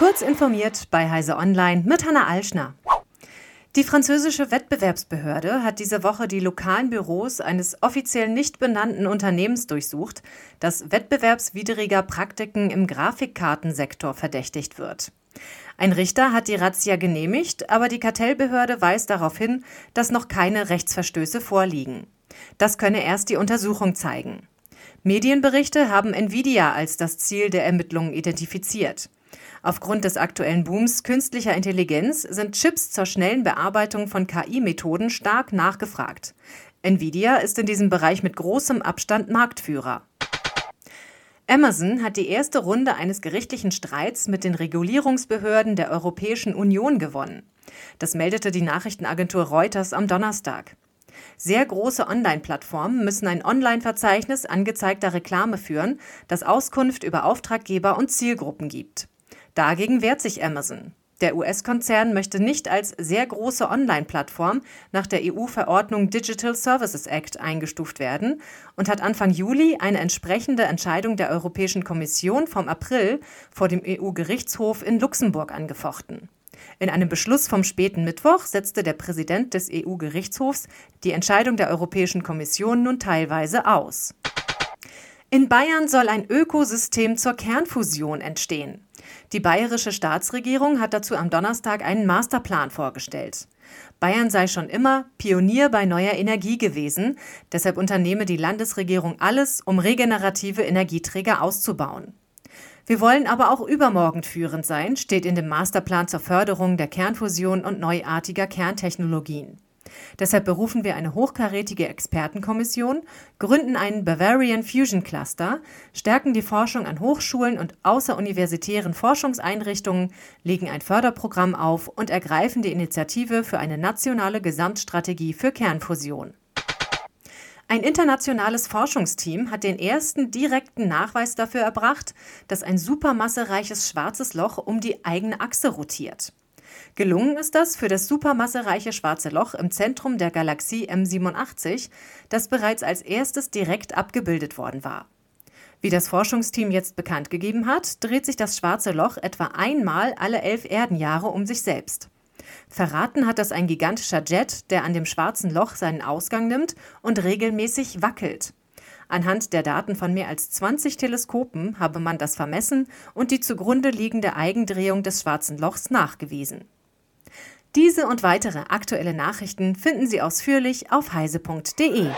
Kurz informiert bei Heise Online mit Hanna Alschner. Die französische Wettbewerbsbehörde hat diese Woche die lokalen Büros eines offiziell nicht benannten Unternehmens durchsucht, das wettbewerbswidriger Praktiken im Grafikkartensektor verdächtigt wird. Ein Richter hat die Razzia genehmigt, aber die Kartellbehörde weist darauf hin, dass noch keine Rechtsverstöße vorliegen. Das könne erst die Untersuchung zeigen. Medienberichte haben Nvidia als das Ziel der Ermittlungen identifiziert. Aufgrund des aktuellen Booms künstlicher Intelligenz sind Chips zur schnellen Bearbeitung von KI-Methoden stark nachgefragt. Nvidia ist in diesem Bereich mit großem Abstand Marktführer. Amazon hat die erste Runde eines gerichtlichen Streits mit den Regulierungsbehörden der Europäischen Union gewonnen. Das meldete die Nachrichtenagentur Reuters am Donnerstag. Sehr große Online-Plattformen müssen ein Online-Verzeichnis angezeigter Reklame führen, das Auskunft über Auftraggeber und Zielgruppen gibt. Dagegen wehrt sich Amazon. Der US-Konzern möchte nicht als sehr große Online-Plattform nach der EU-Verordnung Digital Services Act eingestuft werden und hat Anfang Juli eine entsprechende Entscheidung der Europäischen Kommission vom April vor dem EU-Gerichtshof in Luxemburg angefochten. In einem Beschluss vom späten Mittwoch setzte der Präsident des EU-Gerichtshofs die Entscheidung der Europäischen Kommission nun teilweise aus. In Bayern soll ein Ökosystem zur Kernfusion entstehen. Die bayerische Staatsregierung hat dazu am Donnerstag einen Masterplan vorgestellt. Bayern sei schon immer Pionier bei neuer Energie gewesen, deshalb unternehme die Landesregierung alles, um regenerative Energieträger auszubauen. Wir wollen aber auch übermorgen führend sein, steht in dem Masterplan zur Förderung der Kernfusion und neuartiger Kerntechnologien. Deshalb berufen wir eine hochkarätige Expertenkommission, gründen einen Bavarian Fusion Cluster, stärken die Forschung an Hochschulen und außeruniversitären Forschungseinrichtungen, legen ein Förderprogramm auf und ergreifen die Initiative für eine nationale Gesamtstrategie für Kernfusion. Ein internationales Forschungsteam hat den ersten direkten Nachweis dafür erbracht, dass ein supermassereiches schwarzes Loch um die eigene Achse rotiert. Gelungen ist das für das supermassereiche Schwarze Loch im Zentrum der Galaxie M87, das bereits als erstes direkt abgebildet worden war. Wie das Forschungsteam jetzt bekannt gegeben hat, dreht sich das Schwarze Loch etwa einmal alle elf Erdenjahre um sich selbst. Verraten hat das ein gigantischer Jet, der an dem Schwarzen Loch seinen Ausgang nimmt und regelmäßig wackelt. Anhand der Daten von mehr als 20 Teleskopen habe man das vermessen und die zugrunde liegende Eigendrehung des Schwarzen Lochs nachgewiesen. Diese und weitere aktuelle Nachrichten finden Sie ausführlich auf heise.de.